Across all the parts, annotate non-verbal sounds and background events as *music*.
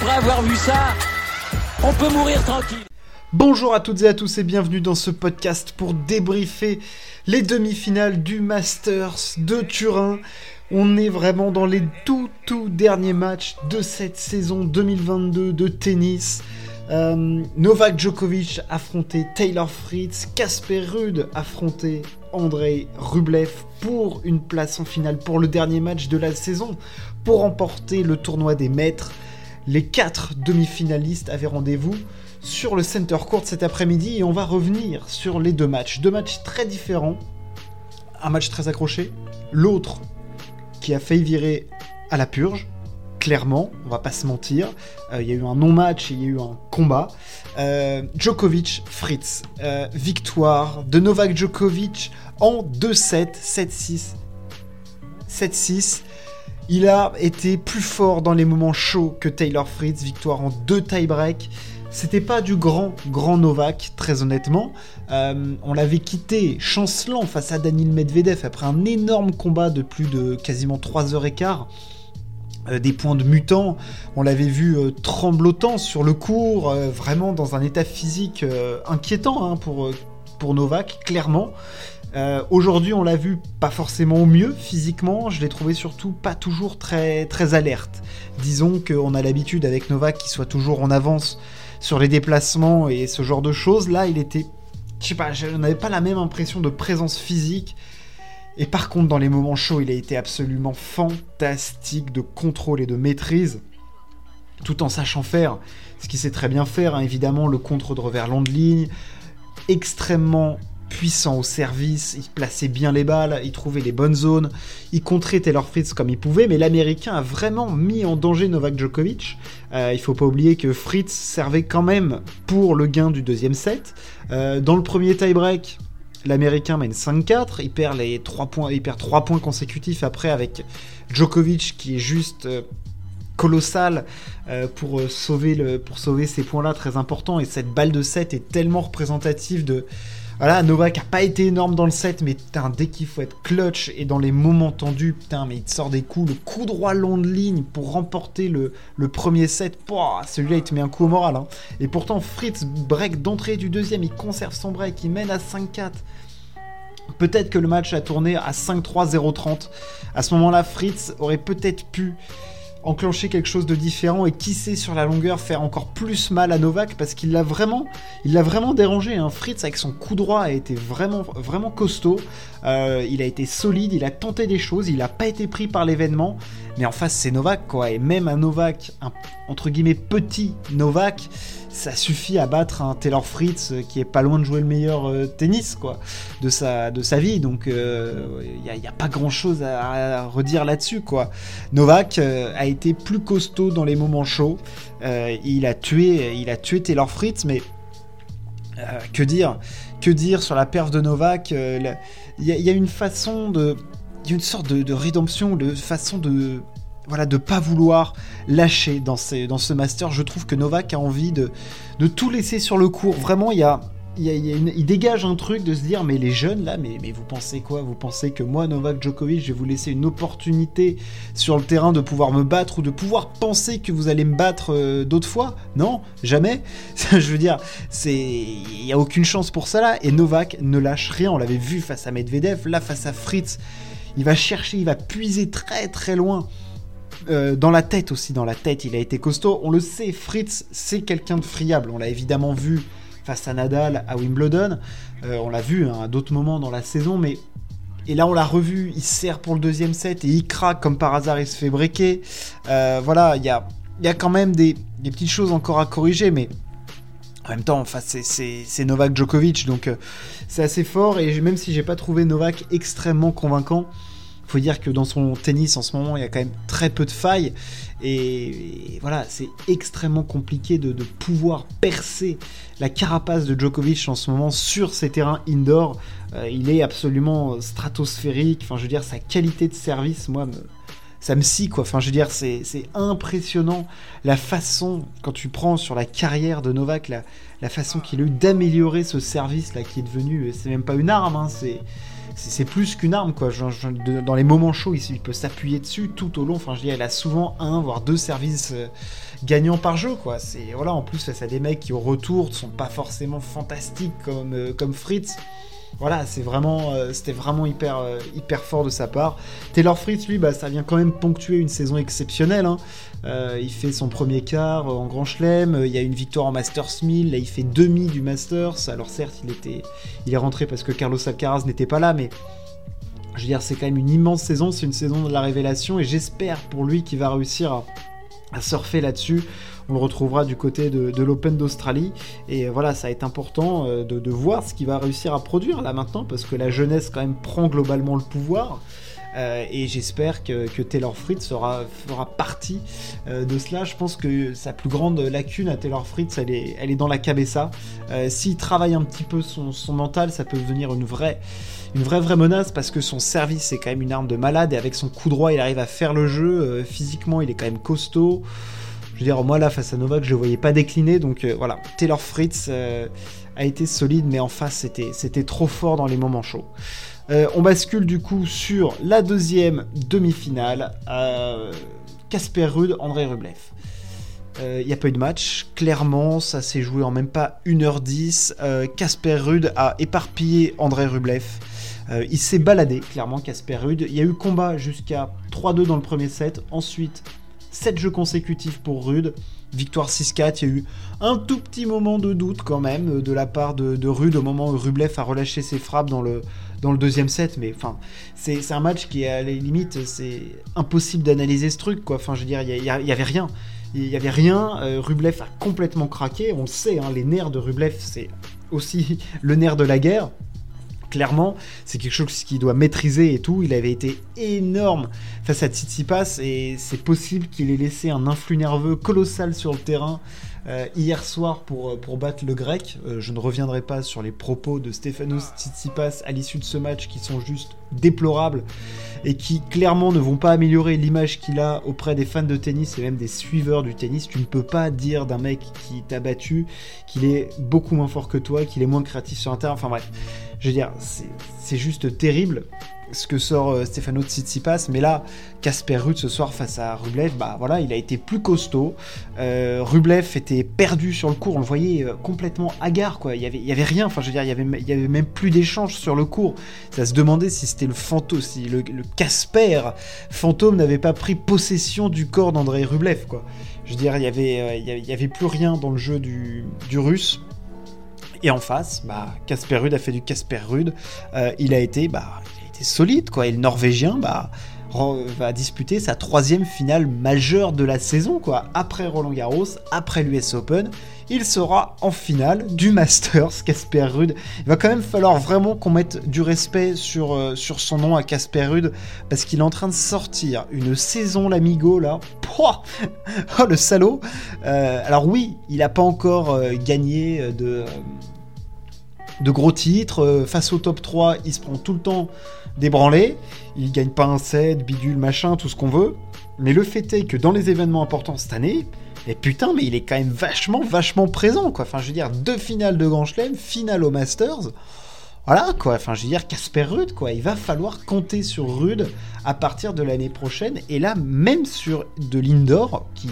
après avoir vu ça, on peut mourir tranquille. Bonjour à toutes et à tous et bienvenue dans ce podcast pour débriefer les demi-finales du Masters de Turin. On est vraiment dans les tout tout derniers matchs de cette saison 2022 de tennis. Euh, Novak Djokovic affrontait Taylor Fritz, Casper Ruud affrontait Andrei Rublev pour une place en finale pour le dernier match de la saison pour remporter le tournoi des maîtres. Les quatre demi-finalistes avaient rendez-vous sur le Center Court cet après-midi et on va revenir sur les deux matchs. Deux matchs très différents. Un match très accroché, l'autre qui a failli virer à la purge, clairement, on va pas se mentir. Euh, il y a eu un non-match il y a eu un combat. Euh, Djokovic, Fritz, euh, victoire de Novak Djokovic en 2-7, 7-6, 7-6. Il a été plus fort dans les moments chauds que Taylor Fritz, victoire en deux tie-break. C'était pas du grand, grand Novak, très honnêtement. on l'avait quitté chancelant face à Daniel Medvedev après un énorme combat de plus de quasiment 3 heures et quart. Euh, des points de mutant. On l'avait vu euh, tremblotant sur le cours, euh, vraiment dans un état physique inquiétant hein, pour, pour Novak, clairement. Aujourd'hui, on l'a vu pas forcément au mieux physiquement, je l'ai trouvé surtout pas toujours très, très alerte. Disons qu'on a l'habitude avec Novak qu'il soit toujours en avance sur les déplacements et ce genre de choses. Là, il était. Je sais pas, je n'avais pas la même impression de présence physique et par contre, dans les moments chauds, il a été absolument fantastique de contrôle et de maîtrise, tout en sachant faire ce qu'il sait très bien faire, hein, évidemment, le contre de revers long de ligne, extrêmement puissant au service, il plaçait bien les balles, il trouvait les bonnes zones, il contrait Taylor Fritz comme il pouvait, mais l'Américain a vraiment mis en danger Novak Djokovic. Euh, il faut pas oublier que Fritz servait quand même pour le gain du deuxième set. Euh, dans le premier tie-break, l'Américain mène 5-4, il perd les 3 points, il perd 3 points consécutifs après avec Djokovic qui est juste euh, colossal euh, pour, euh, sauver pour sauver ces points-là très importants et cette balle de 7 est tellement représentative de voilà, Novak a pas été énorme dans le set, mais putain, dès qu'il faut être clutch et dans les moments tendus, putain, mais il te sort des coups, le coup droit long de ligne pour remporter le, premier set, celui-là il te met un coup au moral. Hein. Et pourtant, Fritz break d'entrée du deuxième, il conserve son break, il mène à 5-4. Peut-être que le match a tourné à 5-3, 0-30. À ce moment-là, Fritz aurait peut-être pu enclencher quelque chose de différent et qui sait sur la longueur faire encore plus mal à Novak parce qu'il l'a vraiment, il l'a vraiment dérangé. Hein. Fritz avec son coup droit a été vraiment, vraiment costaud. Euh, il a été solide, il a tenté des choses, il n'a pas été pris par l'événement. Mais en face c'est Novak quoi et même un Novak, un, entre guillemets petit Novak, ça suffit à battre un Taylor Fritz euh, qui est pas loin de jouer le meilleur euh, tennis quoi de sa de sa vie donc il euh, n'y a, pas grand chose à, redire là-dessus quoi Novak a été plus costaud dans les moments chauds il a tué il a tué Taylor Fritz mais que dire que dire sur la perf de Novak il y, a une façon de y a une sorte de, de rédemption de façon de voilà, de pas vouloir lâcher dans, dans ce master. Je trouve que Novak a envie de, de tout laisser sur le cours. Vraiment, il y a, il, dégage un truc de se dire mais les jeunes là, mais, vous pensez quoi? Vous pensez que moi, Novak Djokovic, je vais vous laisser une opportunité sur le terrain de pouvoir me battre ou de pouvoir penser que vous allez me battre euh, d'autres fois? Non, jamais? *laughs* je veux dire, c'est il y a aucune chance pour ça là. Et Novak ne lâche rien. On l'avait vu face à Medvedev, là face à Fritz. Il va chercher, il va puiser très très loin. Euh, dans la tête aussi, dans la tête, il a été costaud. On le sait, Fritz, c'est quelqu'un de friable. On l'a évidemment vu face à Nadal à Wimbledon. Euh, on l'a vu hein, à d'autres moments dans la saison, mais. Et là, on l'a revu, il sert pour le deuxième set et il craque comme par hasard, il se fait breaker. Euh, voilà, il y a, quand même des, petites choses encore à corriger, mais en même temps, enfin, c'est Novak Djokovic, donc c'est assez fort. Et même si j'ai pas trouvé Novak extrêmement convaincant, faut dire que dans son tennis en ce moment, il y a quand même très peu de failles. Et, voilà, c'est extrêmement compliqué de, pouvoir percer la carapace de Djokovic en ce moment sur ces terrains indoor. Euh, il est absolument stratosphérique. Enfin, je veux dire, sa qualité de service, moi, ça me scie quoi. Enfin, je veux dire, c'est impressionnant la façon, quand tu prends sur la carrière de Novak, la, façon qu'il a eu d'améliorer ce service là qui est devenu, c'est même pas une arme, hein, c'est c'est plus qu'une arme, quoi. dans les moments chauds, il, peut s'appuyer dessus tout au long. Enfin, je dis, il a souvent un, voire deux services euh, gagnants par jeu, quoi. C'est voilà, en plus, ça des mecs qui au retour sont pas forcément fantastiques comme, euh, comme Fritz. Voilà, c'est vraiment, euh, c'était vraiment hyper, hyper fort de sa part. Taylor Fritz, lui, bah, ça vient quand même ponctuer une saison exceptionnelle. Hein. il fait son premier quart en Grand Chelem. Il y a une victoire en Masters 1000. Là, il fait demi du Masters. Alors certes, il était, il est rentré parce que Carlos Alcaraz n'était pas là, mais je veux dire, c'est quand même une immense saison, c'est une saison de la révélation, et j'espère pour lui qu'il va réussir à, surfer là-dessus. On le retrouvera du côté de, l'Open d'Australie. Et voilà, ça être important euh, de, voir ce qu'il va réussir à produire là maintenant, parce que la jeunesse quand même prend globalement le pouvoir. Euh, et j'espère que, Taylor Fritz fera partie euh, de cela. Je pense que sa plus grande lacune à Taylor Fritz, elle est, est dans la cabessa. S'il travaille un petit peu son, mental, ça peut devenir une vraie une vraie vraie menace parce que son service c'est quand même une arme de malade et avec son coup droit il arrive à faire le jeu. Euh, physiquement il est quand même costaud. Je veux dire, moi là face à Novak je le voyais pas décliner donc euh, voilà. Taylor Fritz euh, a été solide mais en face c'était trop fort dans les moments chauds. On bascule du coup sur la deuxième demi-finale. Casper Rude, André Rublev. Il n'y a pas eu de match. Clairement, ça s'est joué en même pas 1h10. Casper Rude a éparpillé André Rublev. Euh, il s'est baladé, clairement, Casper Rude. Il y a eu combat jusqu'à 3-2 dans le premier set. Ensuite, 7 jeux consécutifs pour Rude. Victoire 6-4. Il y a eu un tout petit moment de doute quand même de la part de, Rude au moment où Rublev a relâché ses frappes dans le, dans le deuxième set. Mais enfin, c'est un match qui est à la limite, c'est impossible d'analyser ce truc. Quoi. Enfin, je veux dire, il n'y avait rien. Il n'y avait rien. Euh, Rublev a complètement craqué. On le sait, hein, les nerfs de Rublev, c'est aussi *laughs* le nerf de la guerre clairement, c'est quelque chose qu'il doit maîtriser et tout. Il avait été énorme face à Tsitsipas et c'est possible qu'il ait laissé un influx nerveux colossal sur le terrain euh, hier soir pour, euh, pour battre le grec. Euh, je ne reviendrai pas sur les propos de Stefanos Tsitsipas à l'issue de ce match qui sont juste déplorables et qui clairement ne vont pas améliorer l'image qu'il a auprès des fans de tennis et même des suiveurs du tennis. Tu ne peux pas dire d'un mec qui t'a battu qu'il est beaucoup moins fort que toi, qu'il est moins créatif sur un terrain. Enfin bref, je veux dire, c'est juste terrible ce que sort euh, Stefano Tsitsipas, mais là, Casper Ruud ce soir face à Rublev, bah voilà, il a été plus costaud. Euh, Rublev était perdu sur le cours, on le voyait euh, complètement hagard, quoi. Il y avait, il y avait rien, enfin je veux dire, il y avait, il y avait même plus d'échange sur le cours. Ça se demandait si c'était le fantôme, si le, Casper fantôme n'avait pas pris possession du corps d'André Rublev, quoi. Je veux dire, il y avait, il y avait, plus rien dans le jeu du, du russe. Et en face, bah, Casper Ruud a fait du Casper Ruud. il a été, bah, solide, quoi. Et le Norvégien, bah, va disputer sa troisième finale majeure de la saison, quoi. Après Roland Garros, après l'US Open, il sera en finale du Masters, Casper Rude. Il va quand même falloir vraiment qu'on mette du respect sur, euh, son nom à Casper Rude, parce qu'il est en train de sortir une saison l'amigo, là. *laughs* Oh, le salaud euh, Alors oui, il n'a pas encore euh, gagné de de gros titres. face au top 3, il se prend tout le temps débranlé, il gagne pas un set, bidule, machin, tout ce qu'on veut. Mais le fait est que dans les événements importants cette année, et putain, mais il est quand même vachement, vachement présent, quoi. Enfin, je veux dire, deux finales de Grand Chelem, finale au Masters. Voilà, quoi. Enfin, je veux dire, Casper Rude, quoi. Il va falloir compter sur Rude à partir de l'année prochaine. Et là, même sur de l'indoor, qui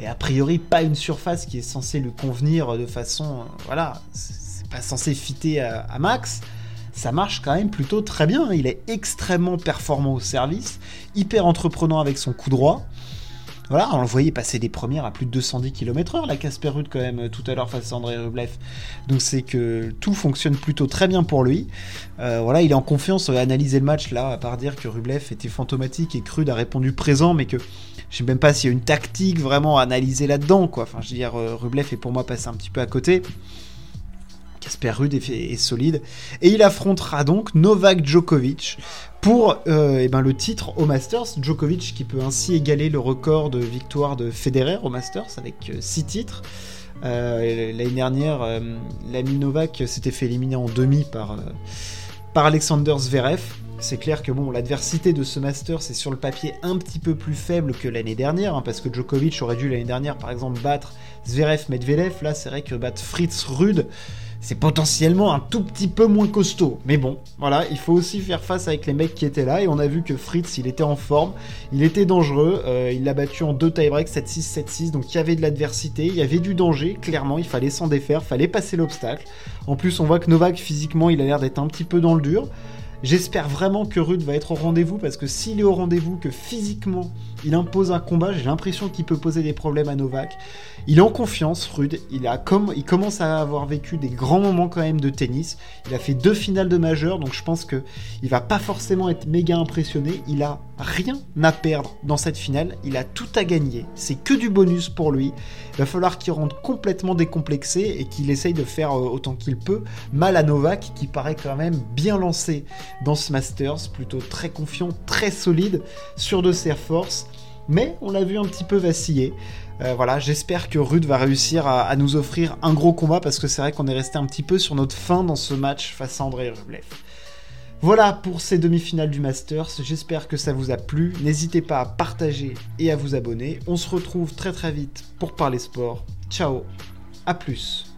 est a priori pas une surface qui est censée lui convenir de façon. voilà, c'est pas censé fitter à Max ça marche quand même plutôt très bien. Il est extrêmement performant au service, hyper entreprenant avec son coup droit. Voilà, on le voyait passer des premières à plus de 210 km/h, la Casper Ruud quand même, tout à l'heure face à André Rublev. Donc c'est que tout fonctionne plutôt très bien pour lui. Euh, voilà, il est en confiance, à analyser le match là, à part dire que Rublev était fantomatique et que a répondu présent, mais que je sais même pas s'il y a une tactique vraiment à analyser là-dedans, quoi. Enfin, je veux dire, euh, Rublev est pour moi passé un petit peu à côté. Casper Ruud est, solide. Et il affrontera donc Novak Djokovic pour euh, eh ben, le titre au Masters. Djokovic qui peut ainsi égaler le record de victoire de Federer au Masters avec 6 euh, titres. Euh, l'année dernière, l'ami Novak s'était fait éliminer en demi par, par Alexander Zverev. C'est clair que bon, l'adversité de ce Masters est sur le papier un petit peu plus faible que l'année dernière, hein, parce que Djokovic aurait dû l'année dernière, par exemple, battre Zverev Medvedev. Là, c'est vrai que battre Fritz Rude, c'est potentiellement un tout petit peu moins costaud. Mais bon, voilà, il faut aussi faire face avec les mecs qui étaient là. Et on a vu que Fritz, il était en forme, il était dangereux. Euh, il l'a battu en deux tie-breaks, 7-6, 7-6. Donc il y avait de l'adversité, il y avait du danger. Clairement, il fallait s'en défaire, fallait passer l'obstacle. En plus, on voit que Novak, physiquement, il a l'air d'être un petit peu dans le dur. J'espère vraiment que Rude va être au rendez-vous parce que s'il est au rendez-vous, que physiquement il impose un combat, j'ai l'impression qu'il peut poser des problèmes à Novak. Il est en confiance, Rude. Il, commence à avoir vécu des grands moments quand même de tennis. Il a fait deux finales de majeur, donc je pense que il va pas forcément être méga impressionné. Il a rien à perdre dans cette finale. Il a tout à gagner. C'est que du bonus pour lui. Il va falloir qu'il rentre complètement décomplexé et qu'il essaye de faire euh, autant qu'il peut mal à Novak, qui paraît quand même bien lancé dans ce Masters, plutôt très confiant, très solide, sur de ses forces. Mais on l'a vu un petit peu vaciller. Euh, voilà, j'espère que Rude va réussir à, nous offrir un gros combat parce que c'est vrai qu'on est resté un petit peu sur notre fin dans ce match face à André Rublev. Voilà pour ces demi-finales du Masters, j'espère que ça vous a plu. N'hésitez pas à partager et à vous abonner. On se retrouve très très vite pour parler sport. Ciao, à plus.